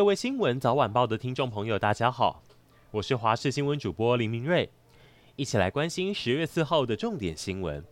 各位新闻早晚报的听众朋友，大家好，我是华视新闻主播林明瑞，一起来关心十月四号的重点新闻。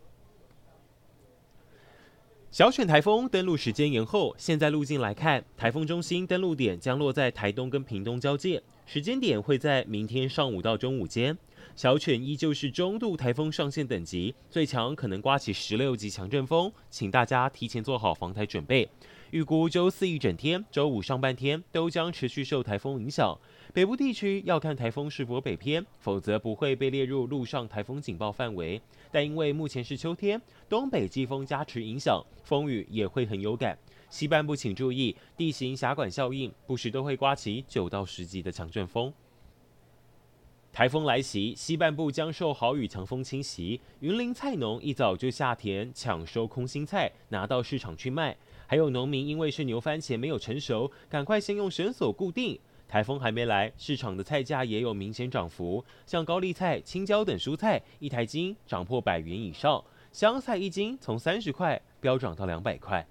小犬台风登陆时间延后，现在路径来看，台风中心登陆点将落在台东跟屏东交界，时间点会在明天上午到中午间。小犬依旧是中度台风上限等级，最强可能刮起十六级强阵风，请大家提前做好防台准备。预估周四一整天、周五上半天都将持续受台风影响。北部地区要看台风是否北偏，否则不会被列入陆上台风警报范围。但因为目前是秋天，东北季风加持影响，风雨也会很有感。西半部请注意地形峡管效应，不时都会刮起九到十级的强阵风。台风来袭，西半部将受豪雨强风侵袭。云林菜农一早就下田抢收空心菜，拿到市场去卖。还有农民因为是牛番茄没有成熟，赶快先用绳索固定。台风还没来，市场的菜价也有明显涨幅，像高丽菜、青椒等蔬菜，一台斤涨破百元以上；香菜一斤从三十块飙涨到两百块。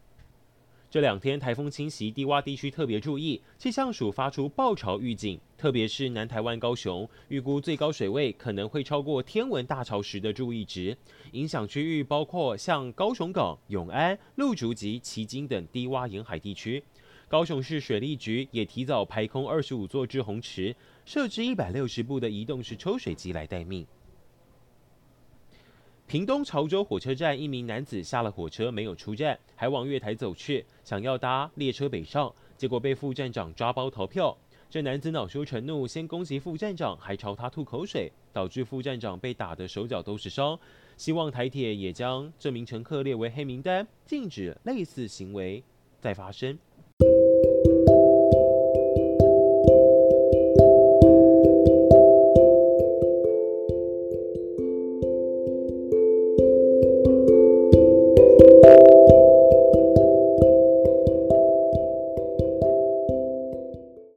这两天台风侵袭低洼地区，特别注意，气象署发出暴潮预警，特别是南台湾高雄，预估最高水位可能会超过天文大潮时的注意值。影响区域包括像高雄港、永安、鹿竹及旗津等低洼沿海地区。高雄市水利局也提早排空二十五座滞洪池，设置一百六十部的移动式抽水机来待命。屏东潮州火车站，一名男子下了火车没有出站，还往月台走去，想要搭列车北上，结果被副站长抓包逃票。这男子恼羞成怒，先攻击副站长，还朝他吐口水，导致副站长被打得手脚都是伤。希望台铁也将这名乘客列为黑名单，禁止类似行为再发生。